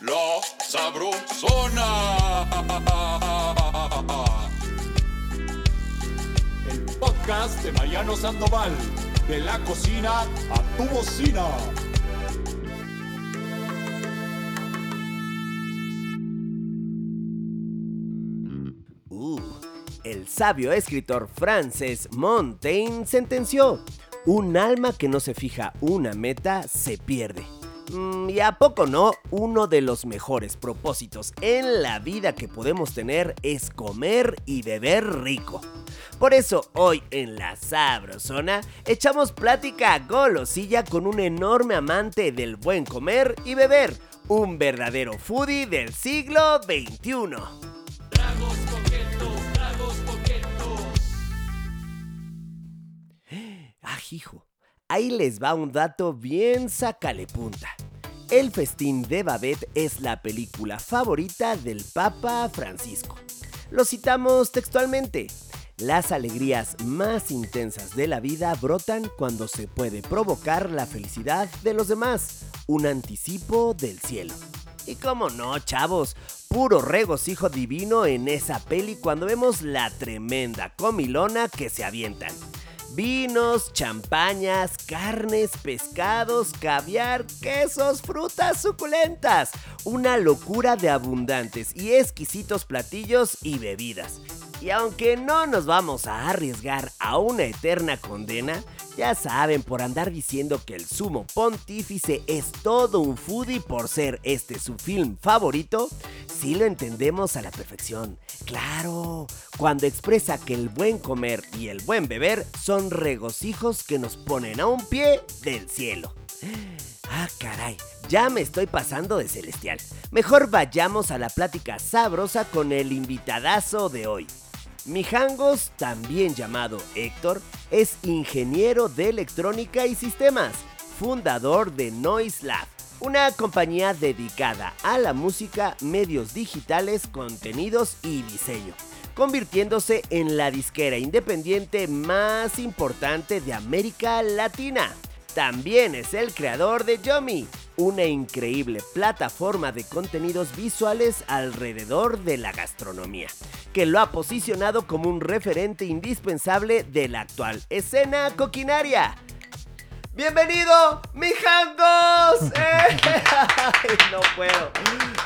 La Sabrosona. El podcast de Mariano Sandoval. De la cocina a tu bocina. Uh, el sabio escritor francés Montaigne sentenció, un alma que no se fija una meta se pierde. Mm, y a poco no, uno de los mejores propósitos en la vida que podemos tener es comer y beber rico. Por eso hoy en la Sabrosona echamos plática golosilla con un enorme amante del buen comer y beber, un verdadero foodie del siglo XXI. Ah, hijo. Ahí les va un dato bien sacale punta. El festín de Babette es la película favorita del Papa Francisco. Lo citamos textualmente. Las alegrías más intensas de la vida brotan cuando se puede provocar la felicidad de los demás, un anticipo del cielo. Y cómo no, chavos, puro regocijo divino en esa peli cuando vemos la tremenda comilona que se avientan. Vinos, champañas, carnes, pescados, caviar, quesos, frutas suculentas. Una locura de abundantes y exquisitos platillos y bebidas. Y aunque no nos vamos a arriesgar a una eterna condena, ya saben, por andar diciendo que el sumo pontífice es todo un foodie por ser este su film favorito, sí lo entendemos a la perfección. Claro, cuando expresa que el buen comer y el buen beber son regocijos que nos ponen a un pie del cielo. Ah, caray, ya me estoy pasando de celestial. Mejor vayamos a la plática sabrosa con el invitadazo de hoy. Mijangos, también llamado Héctor, es ingeniero de electrónica y sistemas, fundador de Noise Lab, una compañía dedicada a la música, medios digitales, contenidos y diseño, convirtiéndose en la disquera independiente más importante de América Latina. También es el creador de Yomi, una increíble plataforma de contenidos visuales alrededor de la gastronomía, que lo ha posicionado como un referente indispensable de la actual escena coquinaria. ¡Bienvenido, mijangos! ¡Eh! Ay, no puedo,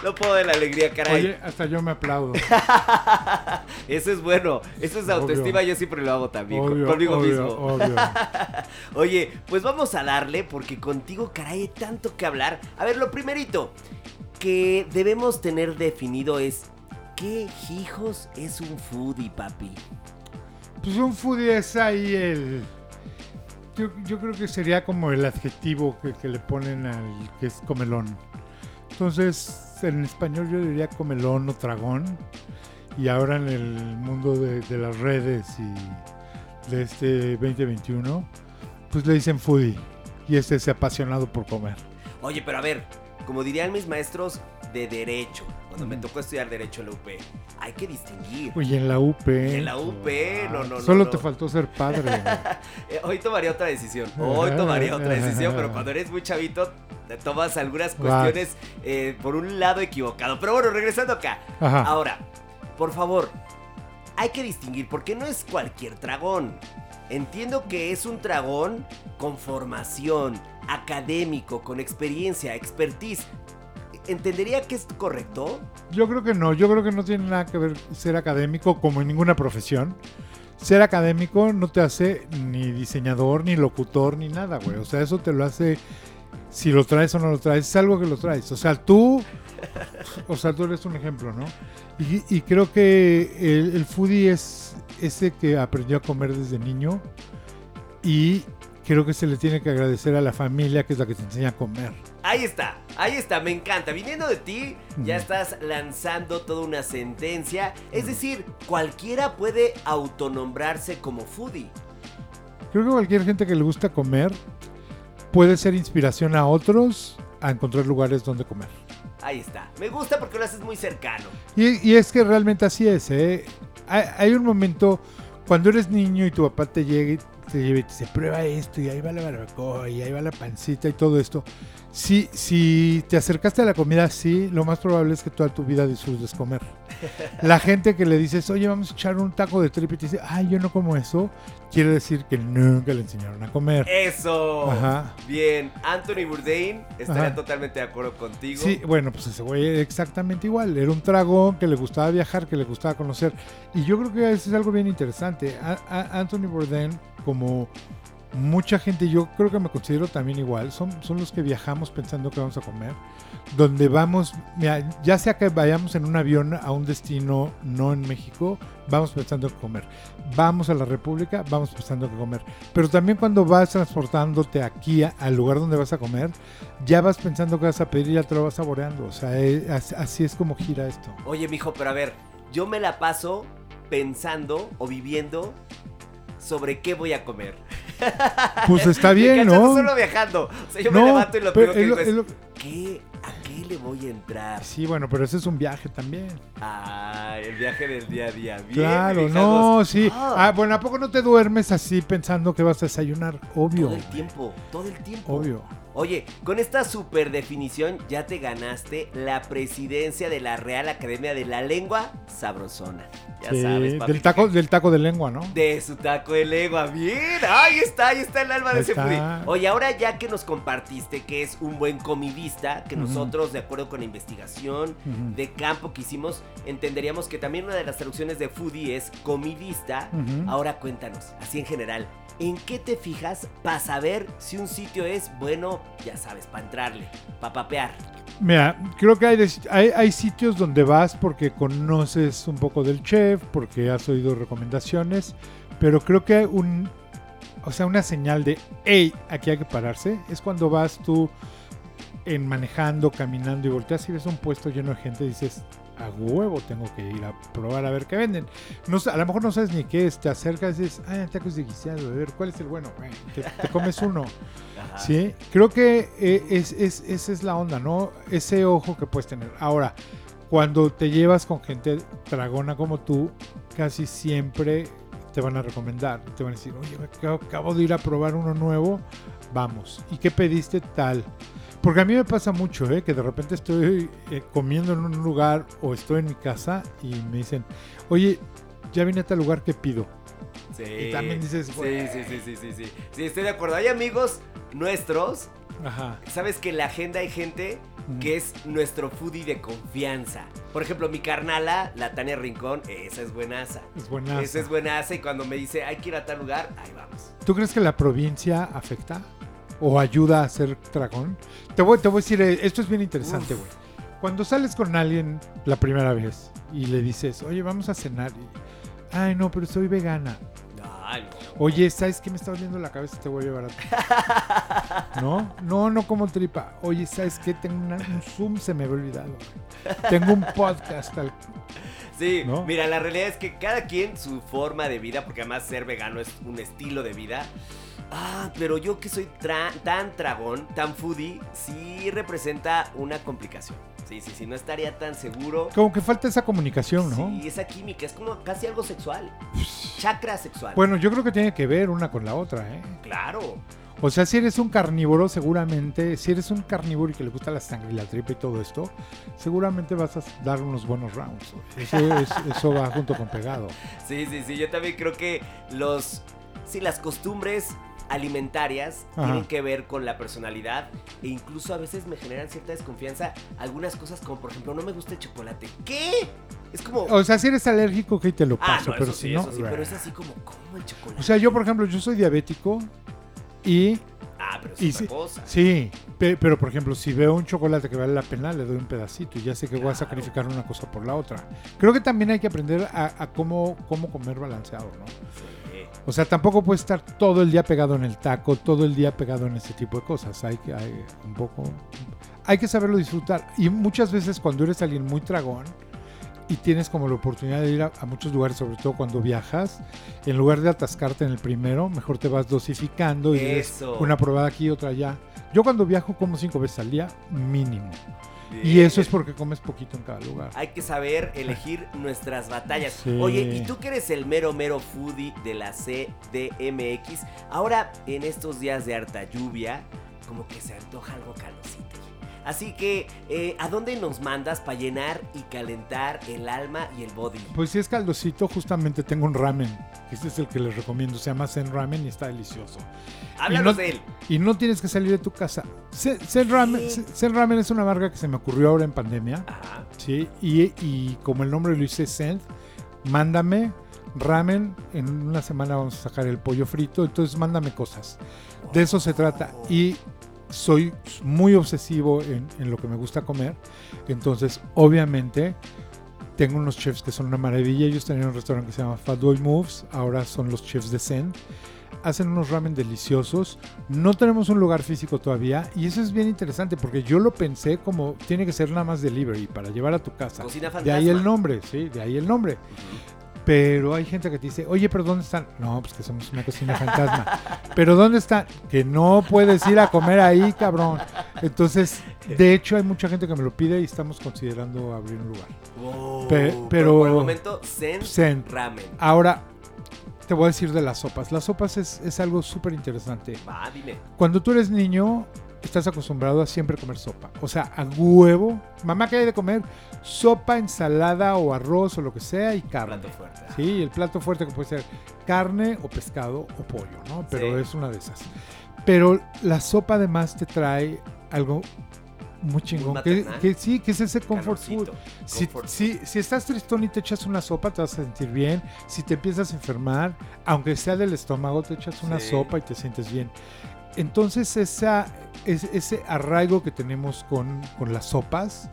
no puedo de la alegría, caray. Oye, hasta yo me aplaudo. Eso es bueno, eso es Obvio. autoestima, yo siempre lo hago también, Obvio, conmigo obvio, mismo. obvio. Oye, pues vamos a darle porque contigo, caray, hay tanto que hablar. A ver, lo primerito que debemos tener definido es ¿qué hijos es un foodie, papi? Pues un foodie es ahí el... Yo, yo creo que sería como el adjetivo que, que le ponen al que es comelón. Entonces, en español yo diría comelón o tragón. Y ahora en el mundo de, de las redes y de este 2021, pues le dicen foodie. Y este es apasionado por comer. Oye, pero a ver, como dirían mis maestros de derecho, cuando me tocó estudiar derecho en la UP, hay que distinguir. Oye, en la UP. En la UP, no, no, no, Solo no. te faltó ser padre. Eh, hoy tomaría otra decisión. Hoy tomaría otra decisión, pero cuando eres muy chavito, te tomas algunas cuestiones eh, por un lado equivocado. Pero bueno, regresando acá. Ajá. Ahora, por favor, hay que distinguir porque no es cualquier dragón. Entiendo que es un dragón con formación, académico, con experiencia, expertise. ¿Entendería que es correcto? Yo creo que no, yo creo que no tiene nada que ver ser académico como en ninguna profesión. Ser académico no te hace ni diseñador, ni locutor, ni nada, güey. O sea, eso te lo hace si lo traes o no lo traes. Es algo que lo traes. O sea, tú, o sea, tú eres un ejemplo, ¿no? Y, y creo que el, el foodie es ese que aprendió a comer desde niño y creo que se le tiene que agradecer a la familia que es la que te enseña a comer. Ahí está, ahí está, me encanta. Viniendo de ti, ya estás lanzando toda una sentencia. Es decir, cualquiera puede autonombrarse como foodie. Creo que cualquier gente que le gusta comer puede ser inspiración a otros a encontrar lugares donde comer. Ahí está. Me gusta porque lo haces muy cercano. Y, y es que realmente así es, ¿eh? Hay, hay un momento cuando eres niño y tu papá te llega y te lleva y te dice, prueba esto, y ahí va la barbacoa, y ahí va la pancita y todo esto. Si, si te acercaste a la comida así, lo más probable es que toda tu vida disfrutes comer. La gente que le dices, oye, vamos a echar un taco de tripa y te dice, ay, yo no como eso, quiere decir que nunca le enseñaron a comer. Eso. Ajá. Bien, Anthony Bourdain estaría Ajá. totalmente de acuerdo contigo. Sí, bueno, pues ese güey era exactamente igual. Era un dragón que le gustaba viajar, que le gustaba conocer. Y yo creo que eso es algo bien interesante. A- a- Anthony Bourdain, como mucha gente, yo creo que me considero también igual, son, son los que viajamos pensando que vamos a comer. Donde vamos, ya sea que vayamos en un avión a un destino no en México, vamos pensando en comer. Vamos a la República, vamos pensando en comer. Pero también cuando vas transportándote aquí al lugar donde vas a comer, ya vas pensando que vas a pedir y ya te lo vas saboreando. O sea, eh, as- así es como gira esto. Oye, mijo, pero a ver, yo me la paso pensando o viviendo sobre qué voy a comer. Pues está bien, ¿no? solo viajando. O sea, yo me levanto y lo primero que digo es lo- ¿qué? ¿A qué le voy a entrar? Sí, bueno, pero ese es un viaje también. Ah, el viaje del día a día. Bien, claro, no, sí. Ah, Ah, bueno, ¿a poco no te duermes así pensando que vas a desayunar? Obvio. todo el tiempo, todo el tiempo. Obvio. Oye, con esta super definición ya te ganaste la presidencia de la Real Academia de la Lengua Sabrosona. Ya Sí, sabes, papi. del taco, del taco de lengua, ¿no? De su taco de lengua. Bien, ahí está, ahí está el alma de ese foodie. Oye, ahora ya que nos compartiste que es un buen comidista, que Ujú. Nosotros, de acuerdo con la investigación de campo que hicimos, entenderíamos que también una de las traducciones de foodie es comidista. Ahora cuéntanos, así en general, ¿en qué te fijas para saber si un sitio es bueno, ya sabes, para entrarle, para papear? Mira, creo que hay, hay, hay sitios donde vas porque conoces un poco del chef, porque has oído recomendaciones, pero creo que un, o sea, una señal de, hey, aquí hay que pararse, es cuando vas tú en manejando, caminando y volteas y ves un puesto lleno de gente dices, a huevo tengo que ir a probar a ver qué venden. No, a lo mejor no sabes ni qué es, te acercas y dices, ah, tacos de guisado, a ver, ¿cuál es el bueno? Bueno, te, te comes uno. Ajá. Sí, creo que eh, es, es- esa es la onda, ¿no? Ese ojo que puedes tener. Ahora, cuando te llevas con gente dragona como tú, casi siempre te van a recomendar. Te van a decir, oye, acabo, acabo de ir a probar uno nuevo, vamos. ¿Y qué pediste tal? Porque a mí me pasa mucho, ¿eh? Que de repente estoy eh, comiendo en un lugar o estoy en mi casa y me dicen, oye, ya vine a tal lugar, ¿qué pido? Sí. Y también dices, sí, sí, sí, sí, sí, sí. Sí, estoy de acuerdo. Hay amigos nuestros, Ajá. sabes que en la agenda hay gente que es nuestro foodie de confianza. Por ejemplo, mi carnala, la Tania Rincón, esa es buenaza. Es buena. Esa es buenaza y cuando me dice hay que ir a tal lugar, ahí vamos. ¿Tú crees que la provincia afecta o ayuda a ser dragón? Te voy, te voy a decir, eh, esto es bien interesante, güey. Cuando sales con alguien la primera vez y le dices, oye, vamos a cenar. y, Ay, no, pero soy vegana. Ay, no. Oye, ¿sabes qué me está doliendo la cabeza? Te voy a llevar a ti. ¿No? No, no como tripa. Oye, ¿sabes qué? Tengo una- un Zoom, se me había olvidado. Tengo un podcast. al- Sí, ¿No? mira, la realidad es que cada quien su forma de vida, porque además ser vegano es un estilo de vida. Ah, pero yo que soy tra- tan tragón, tan foodie, sí representa una complicación. Sí, sí, sí, no estaría tan seguro. Como que falta esa comunicación, ¿no? Sí, esa química, es como casi algo sexual. Chakra sexual. Bueno, yo creo que tiene que ver una con la otra, ¿eh? claro. O sea, si eres un carnívoro, seguramente, si eres un carnívoro y que le gusta la sangre y la tripa y todo esto, seguramente vas a dar unos buenos rounds. Eso, es- eso va junto con pegado. Sí, sí, sí, yo también creo que los... Sí, las costumbres alimentarias Ajá. tienen que ver con la personalidad e incluso a veces me generan cierta desconfianza algunas cosas como por ejemplo no me gusta el chocolate. ¿Qué? Es como... O sea, si eres alérgico, que te lo ah, paso, no, pero eso si sí, no. eso sí, pero es así como, ¿cómo el chocolate? O sea, yo, por ejemplo, yo soy diabético y Ah, pero es y otra cosa. sí, pe- pero por ejemplo, si veo un chocolate que vale la pena, le doy un pedacito y ya sé que voy a Claro. sacrificar una cosa por la otra. Creo que también hay que aprender a, a cómo, cómo comer balanceado, ¿no? Sí. O sea, tampoco puedes estar todo el día pegado en el taco, todo el día pegado en ese tipo de cosas. Hay que, hay un poco, hay que saberlo disfrutar. Y muchas veces cuando eres alguien muy tragón, y tienes como la oportunidad de ir a, a muchos lugares, sobre todo cuando viajas. En lugar de atascarte en el primero, mejor te vas dosificando y es una probada aquí, otra allá. Yo cuando viajo como cinco veces al día, mínimo. Y eso es porque comes poquito en cada lugar. Hay que saber elegir nuestras batallas. Sí. Oye, y tú que eres el mero mero foodie de la CDMX, ahora en estos días de harta lluvia, como que se antoja algo calosito. Así que, eh, ¿a dónde nos mandas para llenar y calentar el alma y el body? Pues si es caldosito, justamente tengo un ramen. Este es el que les recomiendo. Se llama Zen Ramen y está delicioso. Háblanos no- de él. Y no tienes que salir de tu casa. Zen, Zen Ramen. Zen Ramen es una marca que se me ocurrió ahora en pandemia. Ajá. Sí, y, y como el nombre lo dice Zen, mándame ramen. En una semana vamos a sacar el pollo frito. Entonces mándame cosas. De eso se trata. Y soy muy obsesivo en, en lo que me gusta comer. Entonces, obviamente, tengo unos chefs que son una maravilla. Ellos tenían un restaurante que se llama Fat Boy Moves. Ahora son los chefs de Zen. Hacen unos ramen deliciosos. No tenemos un lugar físico todavía. Y eso es bien interesante porque yo lo pensé como tiene que ser nada más delivery para llevar a tu casa. Cocina De ahí el fantasma. nombre, sí, de ahí el nombre. Pero hay gente que te dice, oye, pero ¿dónde están? No, pues que somos una cocina fantasma. pero ¿dónde están? Que no puedes ir a comer ahí, cabrón. Entonces, de hecho, hay mucha gente que me lo pide y estamos considerando abrir un lugar. Wow. Pe- Por pero- el momento, Zen, Zen. Ramen. Ahora, te voy a decir de las sopas. Las sopas es, es algo súper interesante. Va, dime. Cuando tú eres niño, estás acostumbrado a siempre comer sopa. O sea, a huevo. Mamá, ¿qué hay de comer? Sopa, ensalada o arroz o lo que sea y carne. Plato fuerte. Sí, el plato fuerte que puede ser carne o pescado o pollo, ¿no? Pero Sí. es una de esas. Pero la sopa además te trae algo muy chingón. Que, que sí, que es ese comfort food. Si, comfort si- si estás tristón y te echas una sopa, te vas a sentir bien. Si te empiezas a enfermar, aunque sea del estómago, te echas una Sí. sopa y te sientes bien. Entonces, ese arraigo que tenemos con, con las sopas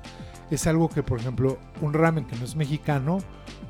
es algo que, por ejemplo, un ramen que no es mexicano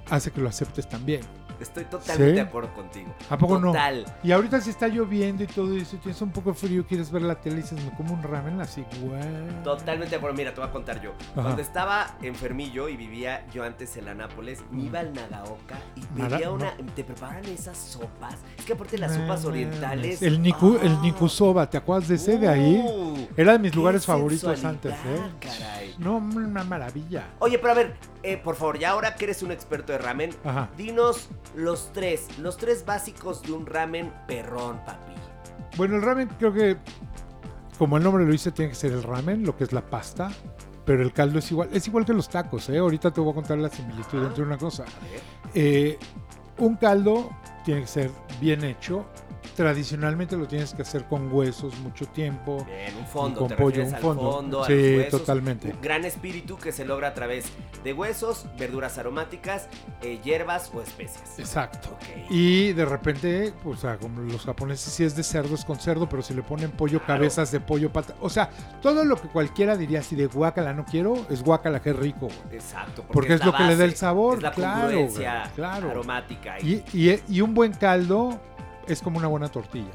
hace que lo aceptes también. Estoy totalmente ¿Sí? de acuerdo contigo. ¿A poco no? Total. Y ahorita si está lloviendo y todo eso, tienes un poco de frío, quieres ver la tele y dices, me como un ramen así, güey. Totalmente de acuerdo. Mira, te voy a contar yo. Cuando estaba enfermillo y vivía yo antes en la Nápoles, me iba al Nagaoka y pedía no. una. Te preparan esas sopas. Es que aparte las No sopas orientales. El, niku, el ¡ah! nikusoba, ¿te acuerdas de ese de ahí? Uh, Era de mis lugares favoritos antes, ¿eh? caray. No, una maravilla. Oye, pero a ver, eh, por favor, ya ahora que eres un experto de ramen, Ajá. dinos los tres, los tres básicos de un ramen perrón, papi. Bueno, el ramen creo que, como el nombre lo dice, tiene que ser el ramen, lo que es la pasta. Pero el caldo es igual, es igual que los tacos, ¿eh? Ahorita te voy a contar la similitud entre una cosa. Eh, un caldo tiene que ser bien hecho. Tradicionalmente lo tienes que hacer con huesos mucho tiempo. Bien, un fondo, con te pollo, un fondo. Sí, huesos. totalmente. Un gran espíritu que se logra a través de huesos, verduras aromáticas, eh, hierbas o especias. Exacto. Y de repente, o sea, como los japoneses, si es de cerdo, es con cerdo, pero si le ponen pollo, Claro. cabezas de pollo, pata. O sea, todo lo que cualquiera diría así de guacala no quiero, es guacala, qué rico. güey. Exacto. Porque es lo que le da el sabor, Es la claro, güey, claro. aromática. Y, y- y un buen caldo es como una buena tortilla.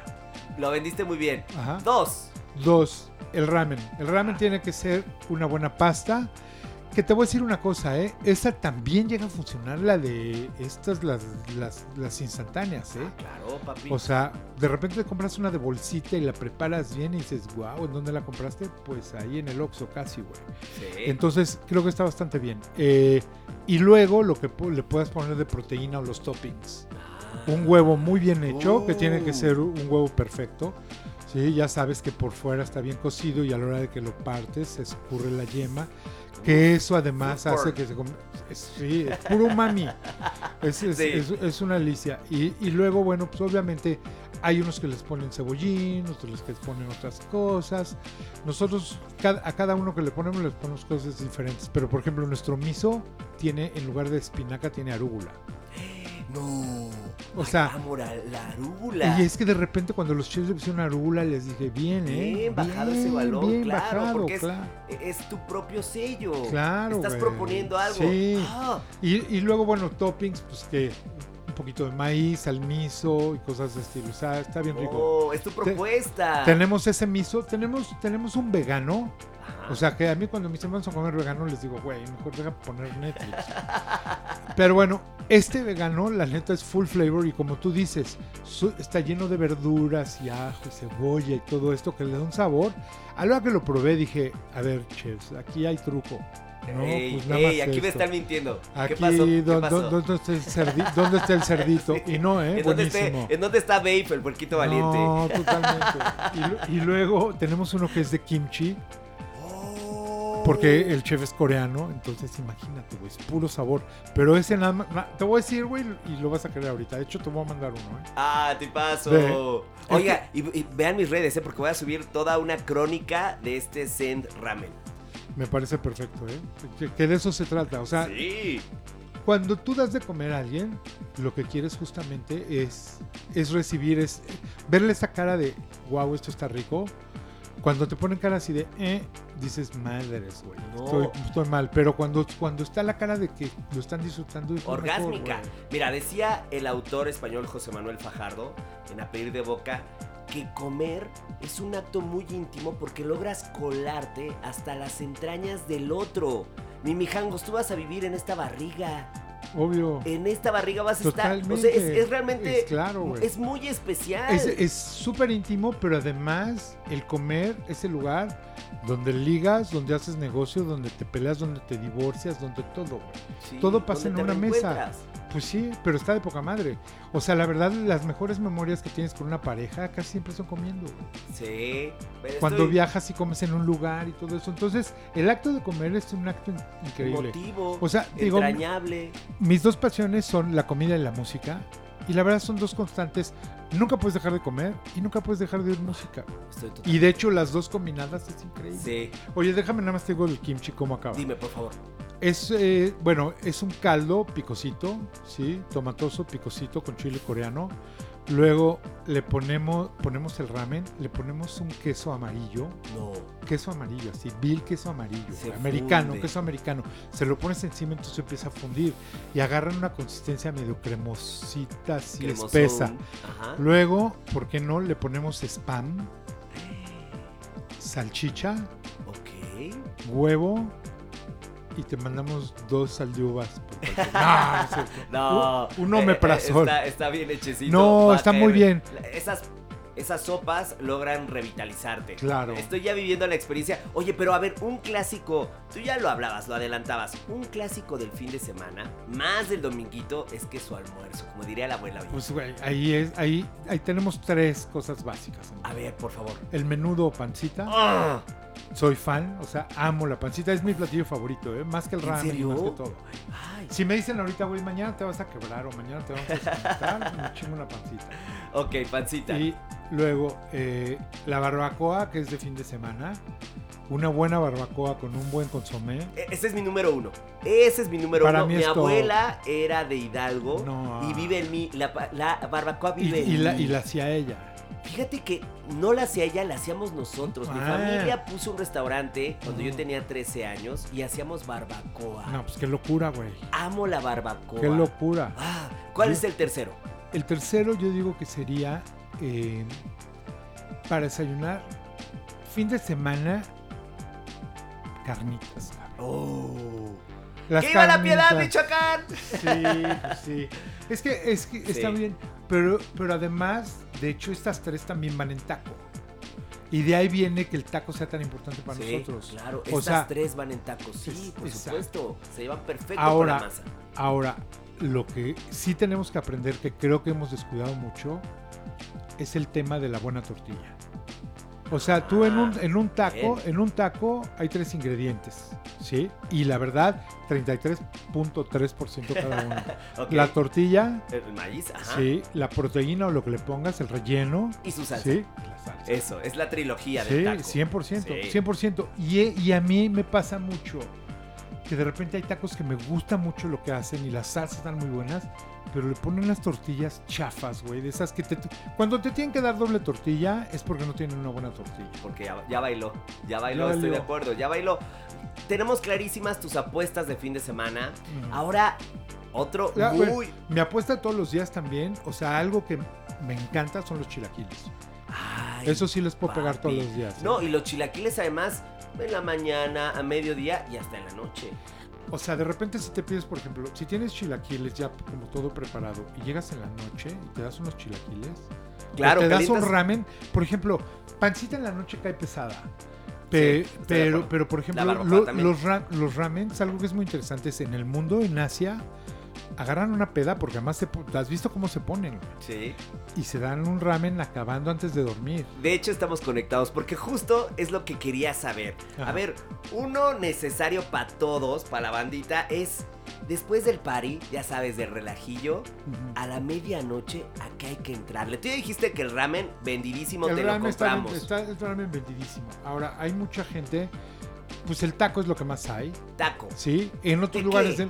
Lo vendiste muy bien. Ajá. Dos. Dos, el ramen. El ramen tiene que ser una buena pasta. Que te voy a decir una cosa, ¿eh? Esta también llega a funcionar la de estas, las, las, las instantáneas, ¿eh? Ah, claro, papi. O sea, de repente te compras una de bolsita y la preparas bien y dices, wow, ¿en dónde la compraste? Pues ahí en el Oxxo casi, güey. Sí. Entonces, creo que está bastante bien. Eh, y luego lo que le puedas poner de proteína o los toppings. Un huevo muy bien hecho, que tiene que Oh. ser un huevo perfecto. Sí, ya sabes que por fuera está bien cocido y a la hora de que lo partes se escurre la yema. Que eso además hace que se... sí, es puro mami. Es, es- Sí. es- es una delicia. Y, y luego, bueno, pues obviamente hay unos que les ponen cebollín, otros que les ponen otras cosas. Nosotros, cada- a cada uno que le ponemos, les ponemos cosas diferentes. Pero, por ejemplo, nuestro miso tiene, en lugar de espinaca, tiene arúgula. No. O sea- la, la arúgula. Y es que de repente cuando los chefs le pusieron arúgula, les dije, bien, ¿eh? Bien bajado ese balón, bien claro, bajado, porque es- claro. Es tu propio sello. Claro, Estás güey. proponiendo algo. Sí. Ah, Y, y luego, bueno, toppings, pues que un poquito de maíz, al miso y cosas de estilo. O sea, está bien rico. oh, es tu propuesta. Tenemos ese miso, tenemos, tenemos un vegano. O sea, que a mí cuando mis hermanos a comer vegano les digo, güey, mejor deja poner Netflix. Pero bueno, este vegano, la neta, es full flavor y como tú dices, su- está lleno de verduras y ajo y cebolla y todo esto que le da un sabor. A la hora que lo probé dije, a ver, chefs, aquí hay truco. No, ey, pues nada ey, más aquí me esto. están mintiendo. Aquí, ¿Qué pasó? ¿Qué ¿dó- pasó? dó- ¿dónde, está el cerdi- dónde está el cerdito? Y no, ¿eh? ¿En, dónde está, Buenísimo. ¿En dónde está Babe, el puerquito valiente? No, totalmente. Y, y luego tenemos uno que es de kimchi. Porque el chef es coreano, entonces imagínate, güey, es puro sabor. Pero ese nada más, te voy a decir, güey, y lo vas a querer ahorita. De hecho, te voy a mandar uno, ¿eh? Ah, te paso. Oiga, y, y vean mis redes, ¿eh? porque voy a subir toda una crónica de este Send Ramen. Me parece perfecto, ¿eh? Que, que de eso se trata. O sea, sí. cuando tú das de comer a alguien, lo que quieres justamente es, es recibir, es verle esa cara de, wow, esto está rico. Cuando te ponen cara así de, eh, dices, madres, güey, No. estoy, estoy mal. Pero cuando, cuando está la cara de que lo están disfrutando, es mejor, Orgásmica. Mira, decía el autor español José Manuel Fajardo en A Pedir de Boca que comer es un acto muy íntimo porque logras colarte hasta las entrañas del otro. Mi mijangos, tú vas a vivir en esta barriga. Obvio. En esta barriga vas a estar. O sea, es, es realmente. Es claro, güey. Es muy especial. Es- Es súper íntimo, pero además el comer es el lugar donde ligas, donde haces negocio, donde te peleas, donde te divorcias, donde todo. Sí, todo pasa ¿dónde en una mesa. Pues sí, pero está de poca madre. O sea, la verdad, las mejores memorias que tienes con una pareja casi siempre son comiendo. Sí. pero Cuando estoy viajas y comes en un lugar y todo eso. Entonces, el acto de comer es un acto in- increíble. Emotivo. O sea, digo, entrañable. mis dos pasiones son la comida y la música. Y la verdad son dos constantes. Nunca puedes dejar de comer y nunca puedes dejar de oír música. Estoy Y de hecho, las dos combinadas es increíble. Sí. Oye, déjame nada más te digo el kimchi cómo acaba. Dime, por favor. Es, eh, bueno, es un caldo picosito, ¿sí? Tomatoso, picosito con chile coreano. Luego le ponemos, ponemos el ramen, le ponemos un queso amarillo, No. queso amarillo, así, vil queso amarillo, Se americano, funde. queso americano. Se lo pones encima, entonces empieza a fundir y agarran una consistencia medio cremosita, así Cremosón. espesa. Ajá. Luego, ¿por qué no? Le ponemos spam, salchicha, Ok. huevo y te mandamos dos cualquier- No, no. No. Un, un eh, omeprazol. Está, está bien hechecito. No, está muy bien. Esas, esas sopas logran revitalizarte. Claro. Estoy ya viviendo la experiencia. Oye, pero a ver, un clásico. Tú ya lo hablabas, lo adelantabas. Un clásico del fin de semana, más del dominguito, es que su almuerzo, como diría la abuela. Pues, güey, ahí, es, ahí, ahí tenemos tres cosas básicas. amigo. A ver, por favor. El menudo pancita. ¡Ah! Soy fan, o sea, amo la pancita. Es mi platillo favorito, ¿eh? Más que el ¿En ramen, más que todo. Ay. Si me dicen ahorita, güey, mañana te vas a quebrar o mañana te vamos a desconectar, me chingo una pancita. Ok, pancita. Y luego, eh, la barbacoa, que es de fin de semana. Una buena barbacoa con un buen consomé. E- Ese es mi número uno. Ese es mi número Para uno. mí Mi todo. abuela era de Hidalgo No. y vive en mí. La, barbacoa Y, vive en y la, mí. y la hacía ella. Fíjate que no la hacía ella, la hacíamos nosotros. Mi Ah. familia puso un restaurante cuando yo Ah. tenía 13 años y hacíamos barbacoa. No, pues qué locura, güey. Amo la barbacoa. Qué locura. Ah, ¿Cuál es el tercero? El tercero yo digo que sería eh, para desayunar fin de semana carnitas. Oh. Las ¡Que viva la piedad. Michoacán! Sí, pues sí. Es que, es que está bien. Pero, pero además, de hecho, estas tres también van en taco. Y de ahí viene que el taco sea tan importante para Sí, nosotros. claro. O Estas sea, tres van en tacos. Sí, por exacto. supuesto. Se llevan perfecto Ahora- con la masa. Ahora, lo que sí tenemos que aprender, que creo que hemos descuidado mucho, es el tema de la buena tortilla. O sea, tú en un, en un taco, bien. en un taco hay tres ingredientes, ¿sí? Y la verdad, 33.3% cada uno. La tortilla, El maíz, ajá. sí, la proteína o lo que le pongas, el relleno, Y su salsa. sí, la salsa. Eso, es la trilogía Sí, del taco. 100%, Sí. 100%. Y, y a mí me pasa mucho que de repente hay tacos que me gusta mucho lo que hacen y las salsas están muy buenas, pero le ponen las tortillas chafas, güey, de esas que te... Cuando te tienen que dar doble tortilla es porque no tienen una buena tortilla. Porque ya, ya bailó, ya bailó, Ya estoy de acuerdo, ya bailó. Tenemos clarísimas tus apuestas de fin de semana. Ujú. Ahora, otro Ya, muy... güey, Mi apuesta todos los días también, o sea, algo que me encanta son los chilaquiles. Ay, Eso sí les puedo pegar todos los días. ¿eh? No, y los chilaquiles además en la mañana, a mediodía y hasta en la noche. O sea, de repente si te pides, por ejemplo, si tienes chilaquiles ya como todo preparado y llegas en la noche y te das unos chilaquiles, o Claro, te das un ramen, por ejemplo, pancita en la noche cae pesada. Pe- Sí, pero, pero, por ejemplo, lo- los, ra- los ramens, algo que es muy interesante es en el mundo, en Asia, agarran una peda porque además se has visto cómo se ponen? Sí. y se dan un ramen acabando antes de dormir. De hecho, estamos conectados porque justo es lo que quería saber. A ver, uno necesario para todos, para la bandita, es después del party, ya sabes, del relajillo, a la medianoche, acá hay que entrarle. Tú ya dijiste que el ramen vendidísimo te lo está, compramos. está el ramen vendidísimo. Ahora, hay mucha gente, pues el taco es lo que más hay, Taco. ¿sí? En otros ¿De lugares qué?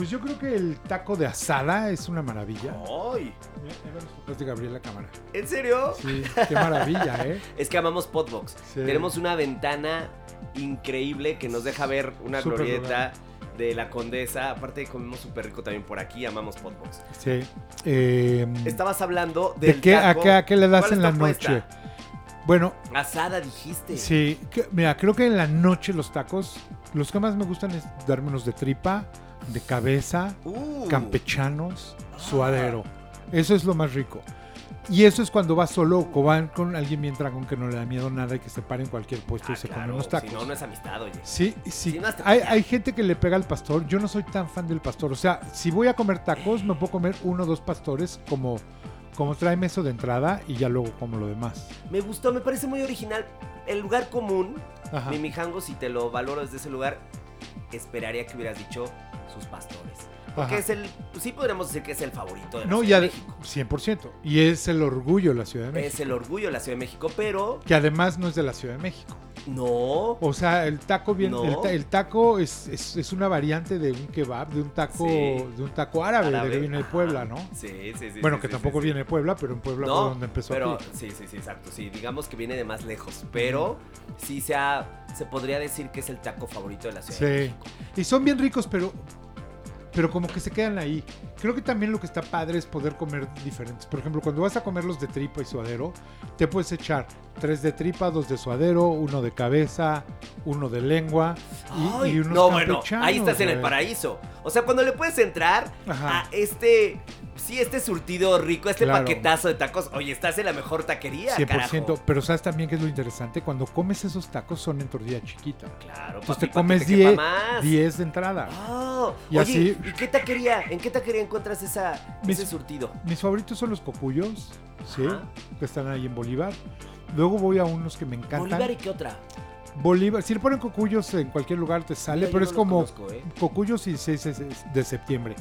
Pues yo creo que el taco de asada es una maravilla. ¡Ay! Mira, de Gabriela Cámara. ¿En serio? Sí, qué maravilla, ¿eh? Es que amamos Potbox. Sí. Tenemos una ventana increíble que nos deja ver una Súper glorieta lugar. de la condesa. Aparte comemos súper rico también por aquí, amamos Potbox. Sí. Eh, Estabas hablando del ¿De qué a, qué a qué le das ¿Cuál es en la noche? Bueno, Asada dijiste. sí. que- mira, creo que en la noche los tacos, los que más me gustan es darme unos de tripa, de cabeza, Uh, campechanos, Ah. suadero. Eso es lo más rico. Y eso es cuando vas solo o van con alguien bien dragón que no le da miedo nada y que se pare en cualquier puesto ah, y se claro, come unos tacos. Si no, no es amistad, oye. Sí, sí. Si no, hasta hay, hay gente que le pega al pastor. Yo no soy tan fan del pastor. O sea, si voy a comer tacos, me puedo comer uno o dos pastores como, como tráeme eso de entrada y ya luego como lo demás. Me gustó, me parece muy original. El lugar común, Ajá. Mimijango, si te lo valoro desde ese lugar, esperaría que hubieras dicho sus pastores. Porque Ajá. es el, sí podríamos decir que es el favorito de la No, Ciudad ya de de- México. 100%. Y es el orgullo de la Ciudad de México. Es el orgullo de la Ciudad de México, pero Que además no es de la Ciudad de México. no. O sea, el taco viene, No. el, ta- el taco es, es, es una variante de un kebab, de un taco, Sí. de un taco árabe, de árabe. que viene de. Puebla, ¿no? Sí, sí, sí. bueno, sí, que sí, tampoco viene de Puebla, pero en Puebla fue donde empezó pero aquí. sí, sí, sí, exacto. Sí, digamos que viene de más lejos, pero sí se, ha- se podría decir que es el taco favorito de la Ciudad de Sí. México. Y son bien ricos, pero pero como que se quedan ahí. Creo que también lo que está padre es poder comer diferentes. Por ejemplo, cuando vas a comer los de tripa y suadero, te puedes echar tres de tripa, dos de suadero, uno de cabeza, uno de lengua y, Ay, y unos no, bueno, ahí estás en el paraíso. O sea, cuando le puedes entrar Ajá. a este, sí, este surtido rico, este Claro. paquetazo de tacos, oye, estás en la mejor taquería, 100%, carajo. pero sabes también que es lo interesante, cuando comes esos tacos son en tortilla chiquita. Claro, Entonces papi, te comes te quepa 10 más. 10 de entrada. Oh, Y oye, así- ¿y qué taquería? ¿En qué taquería encuentras esa, Mis- ese surtido? Mis favoritos son los cocuyos, ¿sí? Ajá. que están ahí en Bolívar. Luego voy a unos que me encantan. ¿Bolívar y qué otra? Bolívar, si le ponen cocuyos en cualquier lugar te sale, Mira, pero es como conozco, ¿eh? cocuyos y 6 de- septiembre.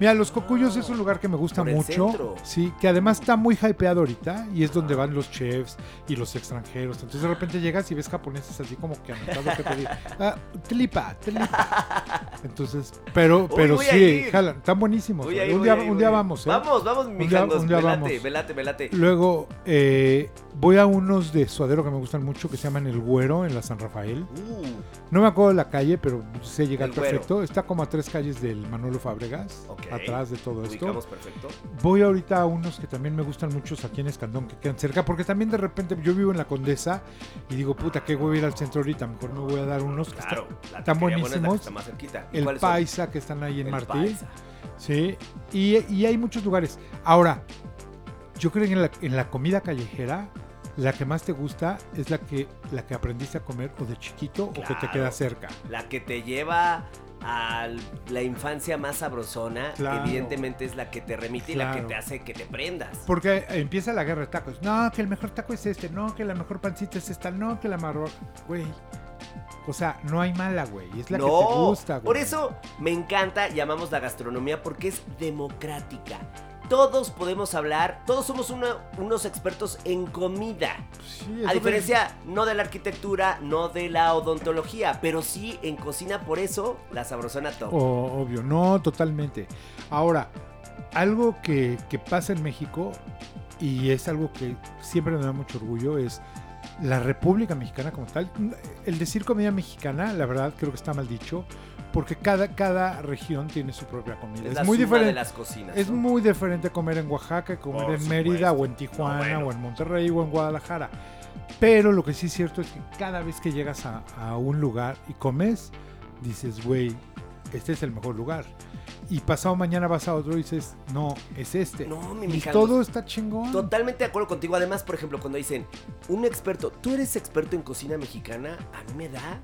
Mira, los cocuyos es un lugar que me gusta mucho, sí, que además está muy hypeado ahorita y es donde van los chefs y los extranjeros. Entonces de repente llegas y ves japoneses así como que anotado que digan, ah, tlipa, tlipa. Entonces, pero, pero sí, jalan, están buenísimos. Ir, un voy día, un día vamos, ¿eh? Vamos, vamos, mi velate, velate, velate. Luego eh, voy a unos de suadero que me gustan mucho que se llaman El Güero en la San Rafael. Uh, No me acuerdo de la calle, pero sé llegar perfecto. Está como a tres calles del Manuelo Fábregas, Ok. atrás de todo esto. perfecto. Voy ahorita a unos que también me gustan mucho aquí en Escandón, que quedan cerca, porque también de repente yo vivo en la Condesa y digo, puta, ¿qué voy a ir al centro ahorita? Mejor me voy a dar unos que Claro, están- la están que buenísimos. está más cerquita. ¿Y el son? Paisa, que están ahí en El Martí. Paisa. Sí, y, y hay muchos lugares. Ahora, yo creo que en la, en la comida callejera, la que más te gusta es la que, la que aprendiste a comer o de chiquito o que te queda cerca. La que te lleva a la infancia más sabrosona, Claro. evidentemente es la que te remite y la que te hace que te prendas. Porque empieza la guerra de tacos. No, que el mejor taco es este. No, que la mejor pancita es esta. No, que la marrón. Güey. O sea, no hay mala, güey. Es la que te gusta, güey. por eso me encanta, llamamos la gastronomía, porque es democrática. Todos podemos hablar, todos somos una- unos expertos en comida. Sí, A me- diferencia no de la arquitectura, no de la odontología, pero sí en cocina, por eso la sabrosona top. O- obvio, no, totalmente. Ahora, algo que, que pasa en México y es algo que siempre me da mucho orgullo es la República Mexicana como tal. El decir comida mexicana, la verdad, creo que está mal dicho, porque cada, cada región tiene su propia comida. es Es, la muy diferente. de las cocinas. Es ¿no? muy diferente comer en Oaxaca, comer Por en Mérida supuesto. o en Tijuana No, bueno. o en Monterrey o en Guadalajara. Pero lo que sí es cierto es que cada vez que llegas a, a un lugar y comes, dices, güey, este es el mejor lugar. Y pasado mañana vas a otro y dices, no, es este. No, mi y todo está chingón. Totalmente de acuerdo contigo. Además, por ejemplo, cuando dicen, un experto, tú eres experto en cocina mexicana, a mí me da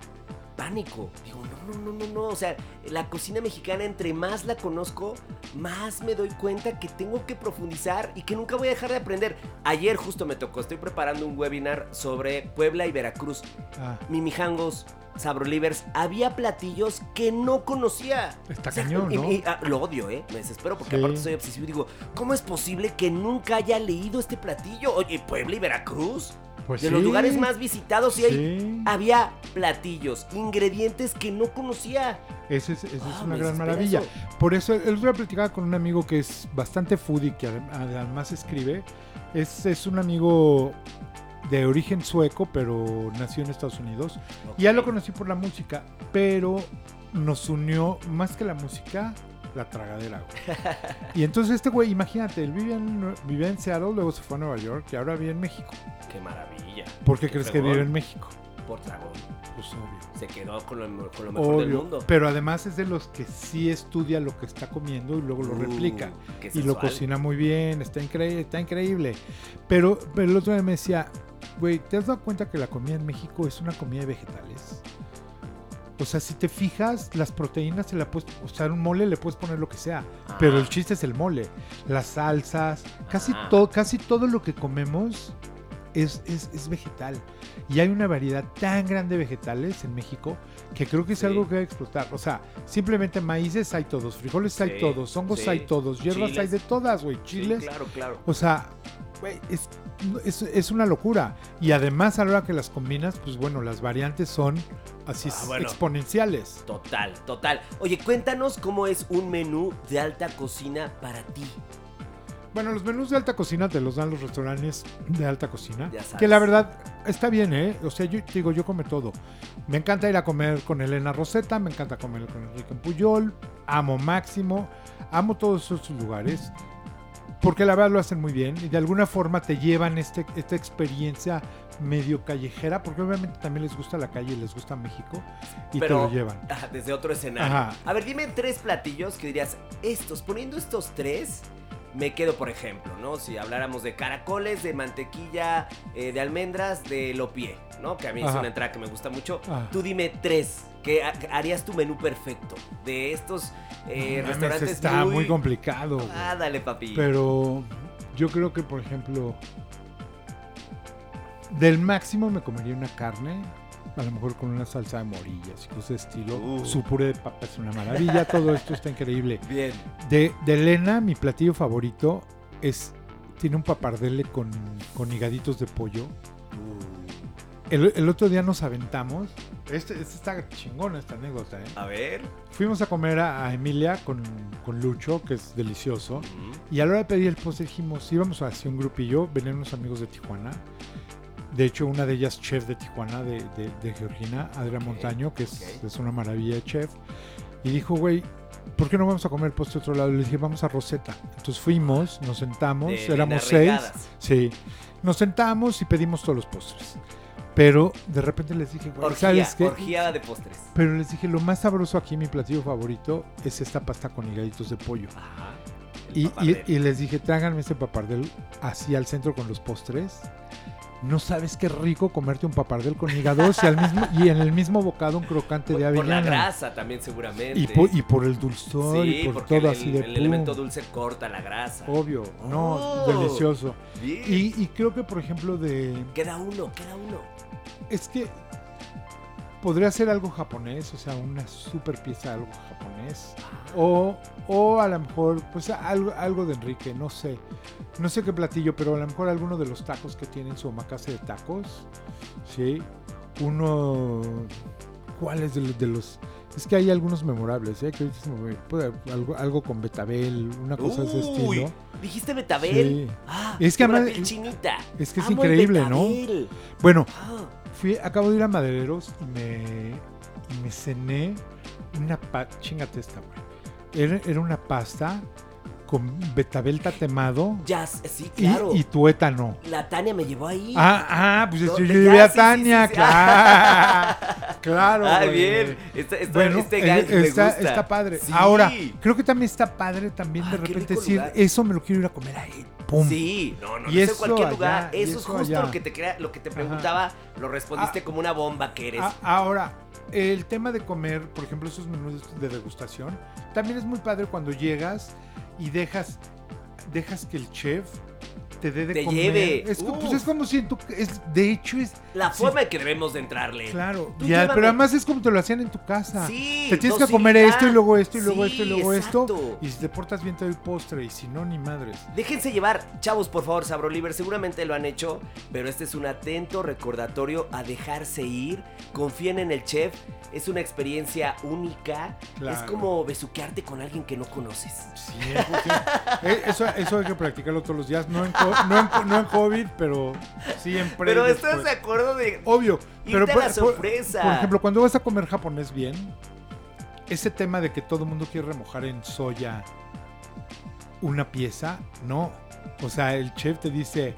pánico. Digo, no, no, no, no, no. O sea, la cocina mexicana, entre más la conozco, más me doy cuenta que tengo que profundizar y que nunca voy a dejar de aprender. Ayer justo me tocó, estoy preparando un webinar sobre Puebla y Veracruz. Ah, Mimijangos, Sabrolivers, había platillos que no conocía. Está cañón, y- ¿no? y, ah, lo odio, ¿eh? Me desespero porque Sí. aparte soy obsesivo y digo, ¿cómo es posible que nunca haya leído este platillo? Oye, Puebla y Veracruz, pues de los lugares más visitados y. Sí. Había platillos, ingredientes que no conocía. Esa es, Ah, una gran maravilla. eso. Por eso, el otro día platicaba con un amigo que es bastante foodie, que adem- además escribe. Es, es un amigo de origen sueco, pero nació en Estados Unidos. Y ya lo conocí por la música, pero nos unió más que la música, la tragadera. güey. y entonces este güey, imagínate, él vivía en, vivía en Seattle, luego se fue a Nueva York y ahora vive en México. Qué maravilla. ¿Por qué crees que vive en México? Por dragón. Pues obvio. Se quedó con lo, con lo mejor del mundo. pero además es de los que sí estudia lo que está comiendo y luego lo Uh, replica. Y lo cocina muy bien, está, increíble está increíble. Pero, pero el otro día me decía, güey, ¿te has dado cuenta que la comida en México es una comida de vegetales? O sea, si te fijas, las proteínas se la puedes, o sea, un mole le puedes poner lo que sea, pero Ah. el chiste es el mole, las salsas, casi, Ah. todo, casi todo lo que comemos es, es, es vegetal. Y hay una variedad tan grande de vegetales en México que creo que es Sí. algo que hay que explotar. O sea, simplemente maíces hay todos, frijoles hay todos, hongos sí. hay todos, hierbas hay de todas, güey, chiles. claro, claro. O sea, güey, es, es, es una locura. Y además a la hora que las combinas, pues bueno, las variantes son así Ah, bueno. exponenciales. Total, total. Oye, cuéntanos cómo es un menú de alta cocina para ti. Bueno, los menús de alta cocina te los dan los restaurantes de alta cocina. Ya sabes. Que la verdad está bien, ¿eh? O sea, yo digo, yo come todo. Me encanta ir a comer con Elena Rosetta, me encanta comer con Enrique Puyol, amo Máximo, amo todos esos lugares. Porque la verdad lo hacen muy bien y de alguna forma te llevan este, esta experiencia medio callejera, porque obviamente también les gusta la calle y les gusta México y Pero- te lo llevan. Desde otro escenario. Ajá. A ver, dime tres platillos que dirías, estos, poniendo estos tres, me quedo, por ejemplo, ¿no? Si habláramos de caracoles, de mantequilla, eh, de almendras, de lopié, ¿no? Que a mí es una entrada que me gusta mucho. Tú dime tres, que ha- harías tu menú perfecto de estos eh, No restaurantes está muy, complicado. Ah, dale, papi. Pero yo creo que, por ejemplo, del máximo me comería una carne, a lo mejor con una salsa de morillas y cosas de estilo. Uh. Su puré de papa es una maravilla, todo esto está increíble. Bien. De, de Elena, mi platillo favorito es, tiene un papardelle con, con higaditos de pollo. El, el otro día nos aventamos, este, este está chingona esta anécdota, ¿eh? A ver. Fuimos a comer a, a Emilia con, con Lucho, que es delicioso. Y a la hora de pedir el postre dijimos, íbamos hacia un grupillo, venían unos amigos de Tijuana. De hecho, una de ellas chef de Tijuana, de, de- de Georgina, Adriana Ok, Montaño, que es, es una maravilla de chef. Y dijo, güey, ¿por qué no vamos a comer el postre a otro lado? Le dije, vamos a Rosetta. Entonces fuimos, nos sentamos, De éramos seis. Sí, nos sentamos y pedimos todos los postres. Pero de repente les dije, güey, Orgía, ¿sabes qué? orgía de postres. Pero les dije, lo más sabroso aquí, mi platillo favorito, es esta pasta con higaditos de pollo. Ajá. Y, y- papardel. y les dije, tráiganme ese papardel así al centro con los postres. No sabes qué rico comerte un papardel con hígados y, al mismo, y en el mismo bocado un crocante por, de por la avellana. grasa también seguramente. Y por, y por el dulzor sí, y por todo el, así de el pum. elemento dulce corta la grasa. Obvio, no, Oh. delicioso. Y creo que, por ejemplo, de... Queda uno, queda uno. Es que podría ser algo japonés, o sea, una super pieza de algo japonés. O, o a lo mejor, pues algo, algo de Enrique, no sé. No sé qué platillo, pero a lo mejor alguno de los tacos que tienen su omakase de tacos. Sí. Uno. ¿Cuáles de, los- de los.? Es que hay algunos memorables, ¿eh? Que algo, algo con betabel, una cosa de ese Uy, estilo. ¿Dijiste betabel? Sí. Ah, Es que además- chinita. es que es Amo el increíble, ¿no? Bueno, Ah, fui, acabo de ir a Madereros y me, y me cené una pasta. Chingate esta, güey. Era, era una pasta con betabel tatemado Ya, sí, y, claro. y tuétano. La Tania me llevó ahí. Ah, ah, pues yo llevé a sí, Tania, sí, sí. claro. claro. Ah, bien. Esta- esta- Bueno, este eh, me está, gusta. está padre. Ahora, creo que también está padre también Ah, de repente decir, lugar. eso me lo quiero ir a comer ahí. Pum. Sí, no, no, Y no es en eso cualquier allá, lugar. y Eso es eso justo allá. lo que te crea, lo que te Ajá. preguntaba, lo respondiste Ah. como una bomba que eres. Ahora, el tema de comer, por ejemplo, esos menús de degustación, también es muy padre cuando llegas y dejas, dejas que el chef te dé de Te comer. lleve. Es, pues es como si en tu, es, de hecho es la sí. forma en que debemos de entrarle. claro. Ya, pero además es como te lo hacían en tu casa. Sí, te tienes que comer esto y luego esto y luego Sí, esto y luego esto. Y si te portas bien te doy postre y si no ni madres. Déjense llevar, chavos, por favor, Sabroliver, seguramente lo han hecho, pero este es un atento recordatorio a dejarse ir. Confíen en el chef, es una experiencia única. Claro. Es como besuquearte con alguien que no conoces. Sí, eh, eso, eso hay que practicarlo todos los días. No en, no en, co- no en COVID, pero sí en pre Pero ¿estás de acuerdo de Obvio. irte Pero a por, la por- sorpresa? por ejemplo, cuando vas a comer japonés bien, ese tema de que todo el mundo quiere remojar en soya una pieza, no. O sea, el chef te dice,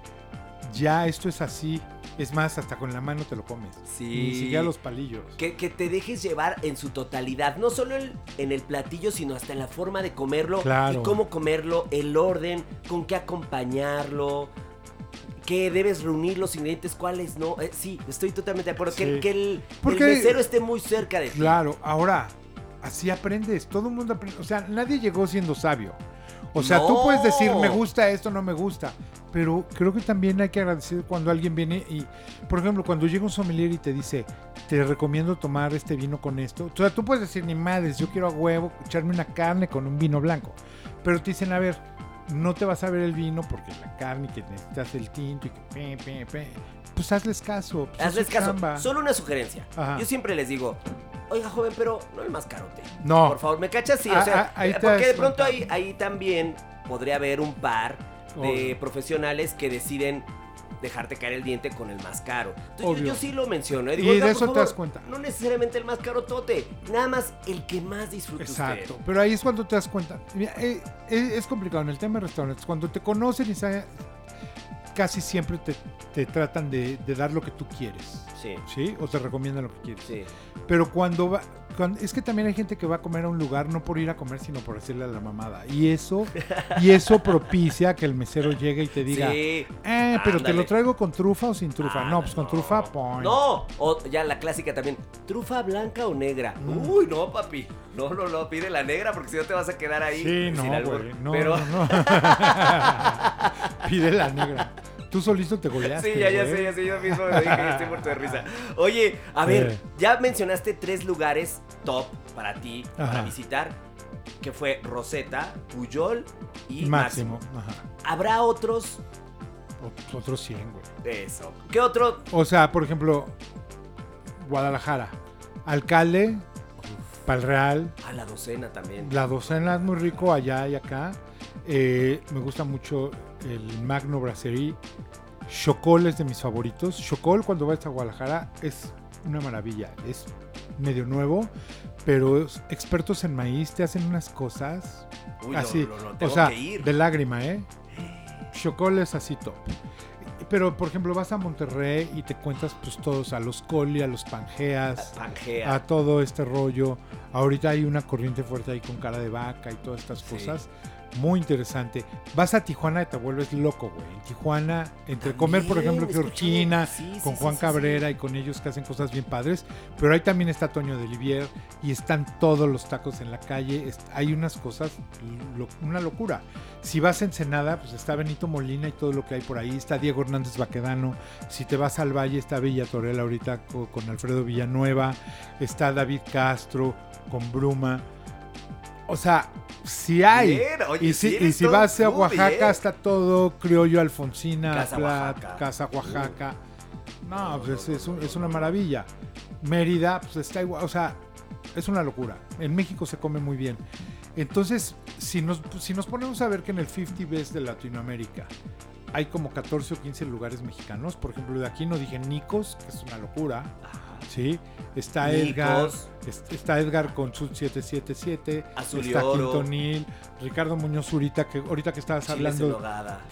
ya esto es así. Es más, hasta con la mano te lo comes. Sí. Ni siquiera los palillos. Que, que te dejes llevar en su totalidad, no solo el- en el platillo, sino hasta en la forma de comerlo Claro. y cómo comerlo, el orden, con qué acompañarlo, que debes reunir los ingredientes, cuáles no. Eh, sí, estoy totalmente de acuerdo. Que, Sí. que el, el Porque- mesero esté muy cerca de ti. Claro, ahora, así aprendes. Todo el mundo aprende. O sea, nadie llegó siendo sabio. O sea, tú puedes decir, me gusta esto, no me gusta. Pero creo que también hay que agradecer cuando alguien viene y, por ejemplo, cuando llega un sommelier y te dice, te recomiendo tomar este vino con esto. O sea, tú puedes decir, ni madres, yo quiero a huevo echarme una carne con un vino blanco. Pero te dicen, a ver, no te vas a ver el vino porque la carne que necesitas el tinto y que pe, pe, pe. Pues hazles caso. pues, es Hazles caso. Solo una sugerencia. Ajá. Yo siempre les digo, oiga, joven, pero no el más carote. No. Por favor, ¿me cachas? Sí, Ah, o sea, ah, ahí eh, porque de pronto ahí, ahí también podría haber un par de profesionales que deciden dejarte caer el diente con el más caro. Entonces, yo, sí lo menciono. ¿eh? Y Digo, "Oiga, de eso te das cuenta. No necesariamente el más caro tote, nada más el que más disfrute Exacto, usted. pero ahí es cuando te das cuenta. Mira, eh, eh, es complicado en el tema de restaurantes. Cuando te conocen y saben, casi siempre te, te tratan de, de dar lo que tú quieres, Sí, ¿sí? O te recomiendan lo que quieres. sí. Pero cuando va, cuando- es que también hay gente que va a comer a un lugar no por ir a comer, sino por hacerle a la mamada. Y eso, y eso propicia que el mesero llegue y te diga, Sí. eh, pero te lo traigo con trufa o sin trufa. Ah, no, pues con trufa, point. No, o ya la clásica también. ¿Trufa blanca o negra? Mm. Uy, no, papi. No, no, no, pide la negra porque si no te vas a quedar ahí. Sí, sin no, güey. No, Pero, no, no. Pide la negra. Tú solito te goleaste. Sí, ya, ya sé, ya sé, yo mismo me dije, estoy muerto de risa. Oye, a ver, ya mencionaste tres lugares top para ti, para visitar, que fue Rosetta, Puyol y Máximo. Máximo. Ajá. ¿Habrá otros? Ot- Otros 100, güey. Eso. ¿Qué otro? O sea, por ejemplo, Guadalajara. Alcalde, Pal Real. A la docena también. La docena es muy rico allá y acá. Eh, me gusta mucho el Magno Brasserie. Chocol es de mis favoritos. Chocol cuando vas a Guadalajara es una maravilla. Es medio nuevo, pero expertos en maíz te hacen unas cosas Uy, así. o sea, de lágrima, ¿eh? Chocol es así top. Pero, por ejemplo, vas a Monterrey y te cuentas pues todos, a los Coli, a los Pangeas, Pangea. a todo este rollo. Ahorita hay una corriente fuerte ahí con cara de vaca y todas estas Sí. cosas. Muy interesante. Vas a Tijuana y te vuelves loco, güey. En Tijuana, entre comer, por ejemplo, Georgina, sí, con sí, Juan sí, Cabrera y con ellos que hacen cosas bien padres. Pero ahí también está Toño de Olivier y están todos los tacos en la calle. Hay unas cosas, lo- una locura. Si vas a Ensenada, pues está Benito Molina y todo lo que hay por ahí. Está Diego Hernández Baquedano. Si te vas al Valle, está Villa Torel ahorita co- con Alfredo Villanueva. Está David Castro con Bruma. O sea, si hay. Bien, oye, y si, y si vas a Oaxaca, ¿eh? está todo criollo Alfonsina, Casa Plat, Oaxaca. Casa Oaxaca. No, pues es, es un- es una maravilla. Mérida, pues está igual, o sea, es una locura. En México se come muy bien. Entonces, si nos, si nos ponemos a ver que en el 50 Best de Latinoamérica hay como 14 o 15 lugares mexicanos, por ejemplo, de aquí no dije Nicos, que es una locura. ¿Sí? Está Edgar, está Edgar con su 777, Azul está. Quintonil, Ricardo Muñoz Zurita, que ahorita que estabas hablando,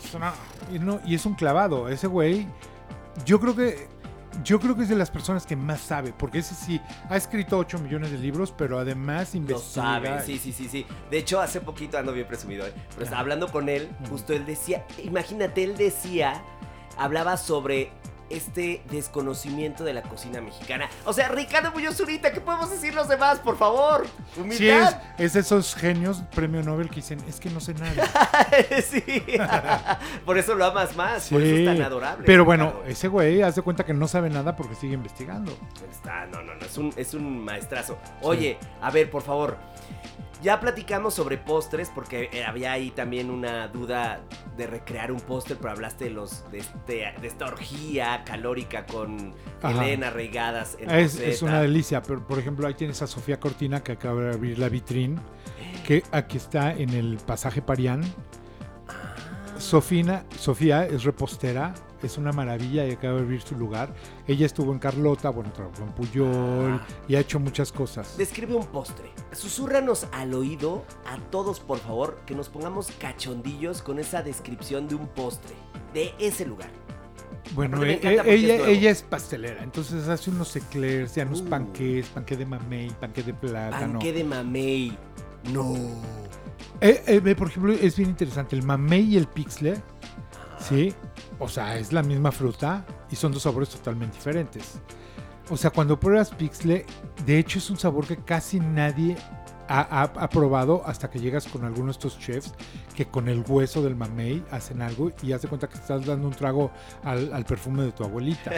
es una- y, no- y es un clavado, ese güey, yo creo que yo creo que es de las personas que más sabe, porque ese sí ha escrito 8 millones de libros, pero además Lo investiga. sabe, sí, sí, sí, sí. De hecho, hace poquito ando bien presumido, ¿eh? Pero hablando con él, justo él decía, imagínate, él decía, hablaba sobre este desconocimiento de la cocina mexicana. O sea, Ricardo Muñoz Zurita, ¿qué podemos decir los demás, por favor? Sí, es, Humildad. es de esos genios premio Nobel que dicen, es que no sé nada. Sí. por eso lo amas más, por eso es tan adorable. Pero bueno, ese güey hace cuenta que no sabe nada porque sigue investigando. Está, no, no, no, es un, es un maestrazo. Oye, a ver, por favor. Ya platicamos sobre postres porque eh, había ahí también una duda de recrear un póster, pero hablaste de los de, este, de esta orgía calórica con Ajá. Elena Regadas en Es, es una delicia, pero por ejemplo ahí tienes a Sofía Cortina que acaba de abrir la vitrine, que aquí está en el pasaje Parián. Ah. Sofina, Sofía es repostera, es una maravilla y acaba de abrir su lugar. Ella estuvo en Carlota, bueno, trabajó en Puyol Ah. y ha hecho muchas cosas. Describe un postre. Susúrranos al oído a todos, por favor, que nos pongamos cachondillos con esa descripción de un postre. De ese lugar. Bueno, Aparte me e- encanta e- porque es ella, ella es pastelera, entonces hace unos eclairs, ya unos Uh. panqués, panqué de mamey, panqué de plátano. Panque de mamey. No. Eh, eh, por ejemplo, es bien interesante. El mamey y el pixle, ¿sí? O sea, es la misma fruta y son dos sabores totalmente diferentes. O sea, cuando pruebas pixle, de hecho es un sabor que casi nadie ha, probado hasta que llegas con algunos de estos chefs que con el hueso del mamey hacen algo y haz de cuenta que estás dando un trago al, perfume de tu abuelita.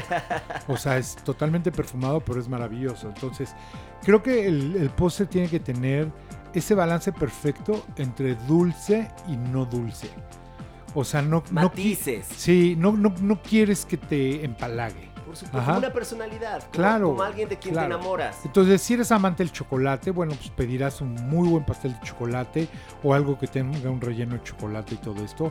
O sea, es totalmente perfumado, pero es maravilloso. Entonces, creo que el postre tiene que tener ese balance perfecto entre dulce y no dulce. O sea, no... no Matices. sí, no, no, no quieres que te empalague. Por supuesto, Ajá. una personalidad. como- Claro, Como alguien de quien claro. te enamoras. Entonces, si eres amante del chocolate, bueno, pues pedirás un muy buen pastel de chocolate o algo que tenga un relleno de chocolate y todo esto.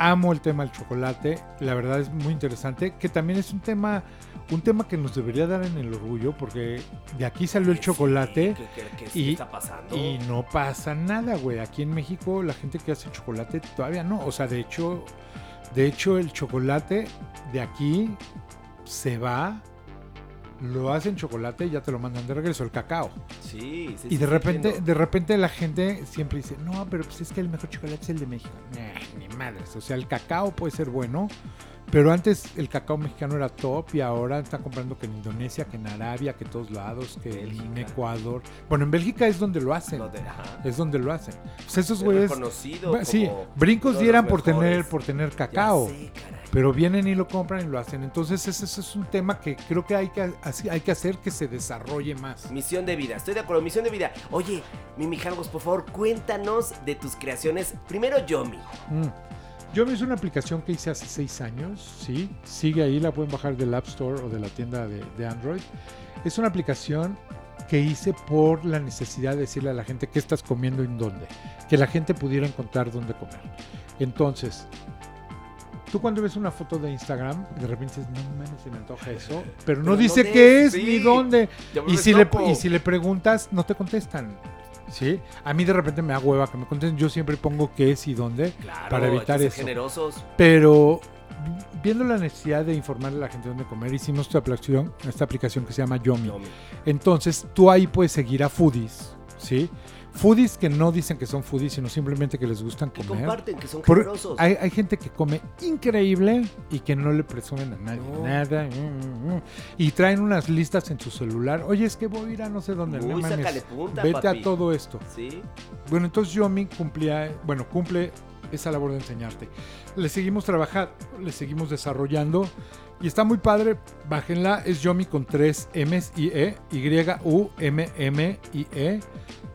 Amo el tema del chocolate, la verdad es muy interesante, que también es un tema, un tema que nos debería dar en el orgullo, porque de aquí salió el Sí, chocolate ¿Qué, qué- qué- qué y- está pasando? y no pasa nada, güey. Aquí en México la gente que hace chocolate todavía no. O sea, de hecho, de hecho el chocolate de aquí se va, lo hacen chocolate y ya te lo mandan de regreso, el cacao. Sí, sí, Y de sí, repente, entiendo. de repente la gente siempre dice, no, pero pues es que el mejor chocolate es el de México. Nah, ni madres. O sea, el cacao puede ser bueno, pero antes el cacao mexicano era top y ahora están comprando que en Indonesia, que en Arabia, que en todos lados, que en. Ecuador. Bueno, en Bélgica es donde lo hacen. Es donde lo hacen. Pues esos Es güeyes. Sí, brincos dieran por tener, por tener cacao. sé. Pero vienen y lo compran y lo hacen. Entonces, ese, ese es un tema que creo que hay que, hay que hacer que se desarrolle más. Misión de vida, estoy de acuerdo, misión de vida. Oye, Mimi Jangos, por favor, cuéntanos de tus creaciones. Primero, Yomi. Mm. Yo me hice una aplicación que hice hace seis años, ¿sí? Sigue ahí, la pueden bajar del App Store o de la tienda de, de Android. Es una aplicación que hice por la necesidad de decirle a la gente qué estás comiendo y en dónde. Que la gente pudiera encontrar dónde comer. Entonces, tú cuando ves una foto de Instagram, de repente dices, no se me antoja eso, pero no Pero dice ¿dónde qué es? es Sí. ni dónde. Si, le, y si le preguntas, no te contestan. ¿Sí? A mí de repente me da hueva que me contesten. Yo siempre pongo qué es y dónde Claro, para hay que evitar ser eso. generosos. Pero viendo la necesidad de informarle a la gente dónde comer, hicimos esta aplicación, esta aplicación que se llama Yomi. Yomi. Entonces tú ahí puedes seguir a foodies, ¿sí? Foodies que no dicen que son foodies, sino simplemente que les gustan Que comer. comparten, que son generosos. hay, hay gente que come increíble y que no le presumen a nadie No. nada. mm, mm, mm. Y traen unas listas en su celular. Oye, es que voy a ir a no sé dónde. Uy, mames, sácale punta, Vete papi. a todo esto. Sí. Bueno, entonces Yomi cumplía, bueno, cumple esa labor de enseñarte. Le seguimos trabajando, le seguimos desarrollando y está muy padre. Bájenla, es Yomi con tres M's y E, Y-U-M-M-I-E.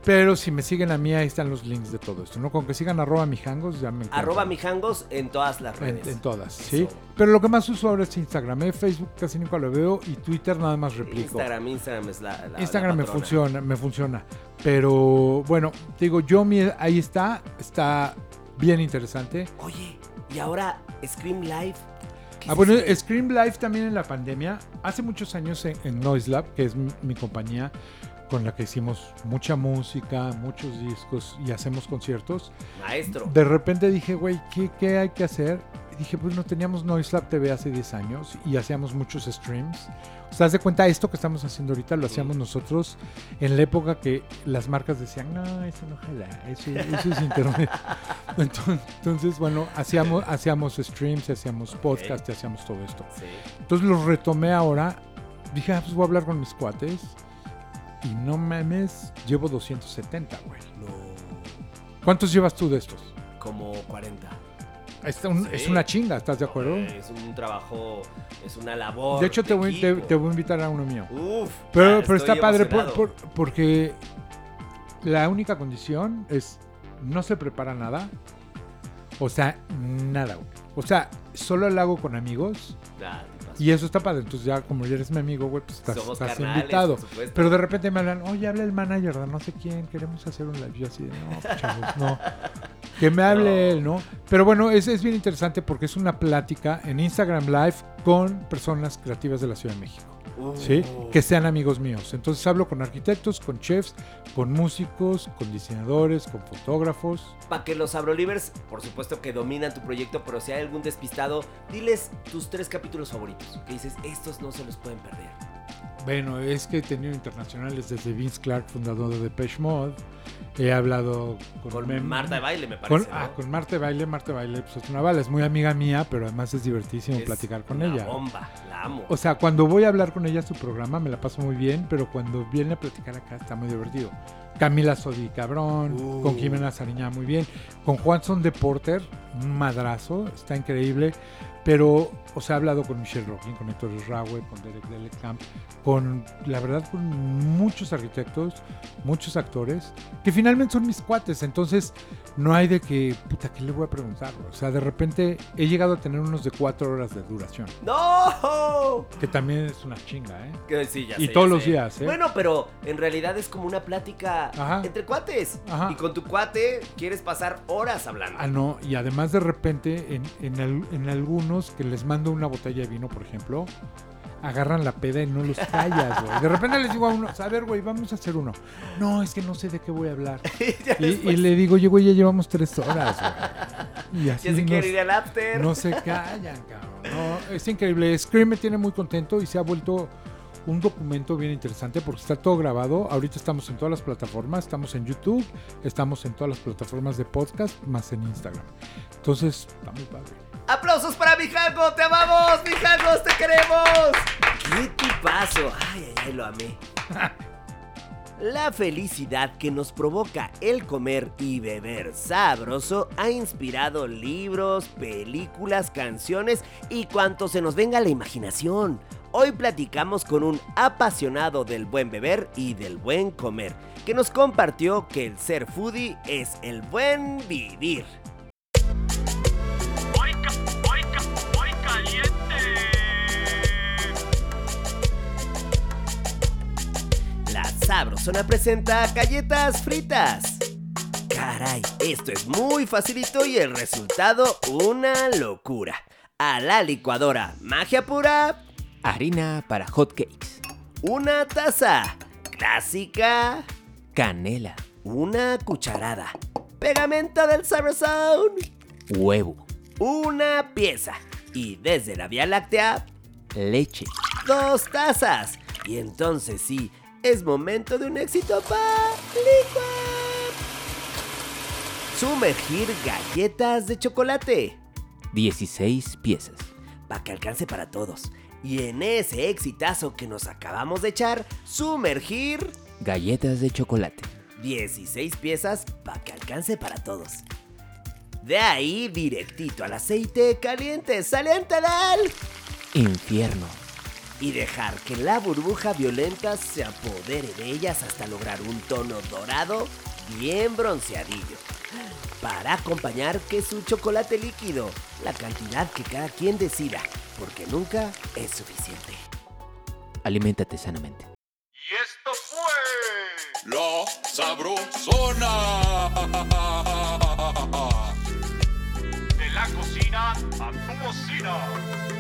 Pero si me siguen a mí, ahí están los links de todo esto, ¿no? Con que sigan arroba mijangos, ya me encuentran. Arroba mijangos en todas las redes. en todas, ¿sí? Pero lo que más uso ahora es Instagram, ¿eh? Facebook casi nunca lo veo y Twitter nada más replico. Instagram, Instagram es la, la- Instagram la me funciona, me funciona. Pero bueno, digo, yo mi, ahí está, está bien interesante. Oye, y ahora Scream Live, ¿qué Ah, bueno, Scream Live también en la pandemia. Hace muchos años en, en Noise Lab, que es mi, mi compañía con la que hicimos mucha música, muchos discos y hacemos conciertos. Maestro. De repente dije, güey, ¿qué, ¿qué hay que hacer? Y dije, pues no teníamos Noise Lab TV hace 10 años y hacíamos muchos streams. O sea, de cuenta, esto que estamos haciendo ahorita lo hacíamos nosotros en la época que las marcas decían, no, eso no jala, eso, eso es internet. Entonces, entonces, bueno, hacíamos, hacíamos streams, hacíamos podcasts y hacíamos todo esto. Sí. Entonces los retomé ahora. Dije, ah, pues voy a hablar con mis cuates. Y no mames, llevo 270, güey. No. ¿Cuántos llevas tú de estos? Como 40. Es, un- Sí. es una chinga, ¿estás de acuerdo? Es un trabajo, es una labor. De hecho, te voy, te, equipo. te voy a invitar a uno mío. Uf. Pero, está padre por- porque la única condición es no se prepara nada. O sea, nada. O sea, solo lo hago con amigos. Y eso está padre. Entonces ya como ya eres mi amigo, güey, pues estás, Somos estás carnales, invitado. por. Pero de repente me hablan, oye, habla el manager de no sé quién, queremos hacer un live. Yo así de, no, pues, chavos, no. Que me hable No. él, ¿no? Pero bueno, es, es bien interesante porque es una plática en Instagram Live con personas creativas de la Ciudad de México. ¿Sí? Uh. Que sean amigos míos. Entonces hablo con arquitectos, con chefs, con músicos, con diseñadores, con fotógrafos. Para que los Abrolivers, por supuesto que dominan tu proyecto, pero si hay algún despistado, diles tus tres capítulos favoritos. Que dices, estos no se los pueden perder. Bueno, es que he tenido internacionales desde Vince Clark, fundador de Depeche Mode. He hablado con, Marta de Baile, me Con, parece. ah, ¿no? con Marta de Baile, Marta de Baile pues es una bala, es muy amiga mía, pero además es divertísimo Es platicar con una ella. bomba, la amo. O sea, cuando voy a hablar con ella su programa me la paso muy bien, pero cuando viene a platicar acá está muy divertido. Camila Sodi, cabrón, Uh. con Jimena Sariña muy bien, con Juanson de Porter, un madrazo, está increíble, pero, o sea, he hablado con Michelle Rocklin, con Héctor Raue, con Derek Delecamp, con, la verdad, con muchos arquitectos, muchos actores, que finalmente son mis cuates, entonces no hay de que, puta, ¿qué le voy a preguntar? O sea, de repente he llegado a tener unos de cuatro horas de duración. ¡No! Que también es una chinga, ¿eh? Que sí, ya Y sé, todos ya los sé. días, ¿eh? Bueno, pero en realidad es como una plática Ajá. entre cuates. Ajá. Y con tu cuate quieres pasar horas hablando. Ah, no, y además de repente en, en, en algunos que les mando una botella de vino, por ejemplo, agarran la peda y no los callas, güey. De repente les digo a uno, a ver, güey, vamos a hacer uno. No, es que no sé de qué voy a hablar. Y, le digo, oye, güey, ya llevamos tres horas, güey. Y así ya se nos- quiere ir al after. no se callan, cabrón. No, es increíble. Scream me tiene muy contento y se ha vuelto un documento bien interesante porque está todo grabado. Ahorita estamos en todas las plataformas. Estamos en YouTube, estamos en todas las plataformas de podcast, más en Instagram. Entonces, está muy padre. ¡Aplausos para Mijango! ¡Te amamos, Mijangos! ¡Te queremos! ¡Qué tipazo! ¡Ay, ay, ay! Lo amé. La felicidad que nos provoca el comer y beber sabroso ha inspirado libros, películas, canciones y cuanto se nos venga a la imaginación. Hoy platicamos con un apasionado del buen beber y del buen comer, que nos compartió que el ser foodie es el buen vivir. Sabrosona presenta galletas fritas. Caray, esto es muy facilito y el resultado una locura. A la licuadora, magia pura, Harina para hot cakes. una taza, clásica, Canela. una cucharada, pegamento del Sabrosón, Huevo. una pieza y desde la Vía Láctea, Leche. dos tazas. Y entonces sí, es momento de un éxito para licuar. Sumergir galletas de chocolate 16 piezas. para que alcance para todos. Y en ese exitazo que nos acabamos de echar, sumergir Galletas de chocolate. 16 piezas para que alcance para todos. De ahí directito al aceite caliente saliente del Infierno. Y dejar que la burbuja violenta se apodere de ellas hasta lograr un tono dorado bien bronceadillo. Para acompañar que su chocolate líquido, la cantidad que cada quien decida, porque nunca es suficiente. Aliméntate sanamente. Y esto fue. La Sabrosona. De la cocina a tu bocina.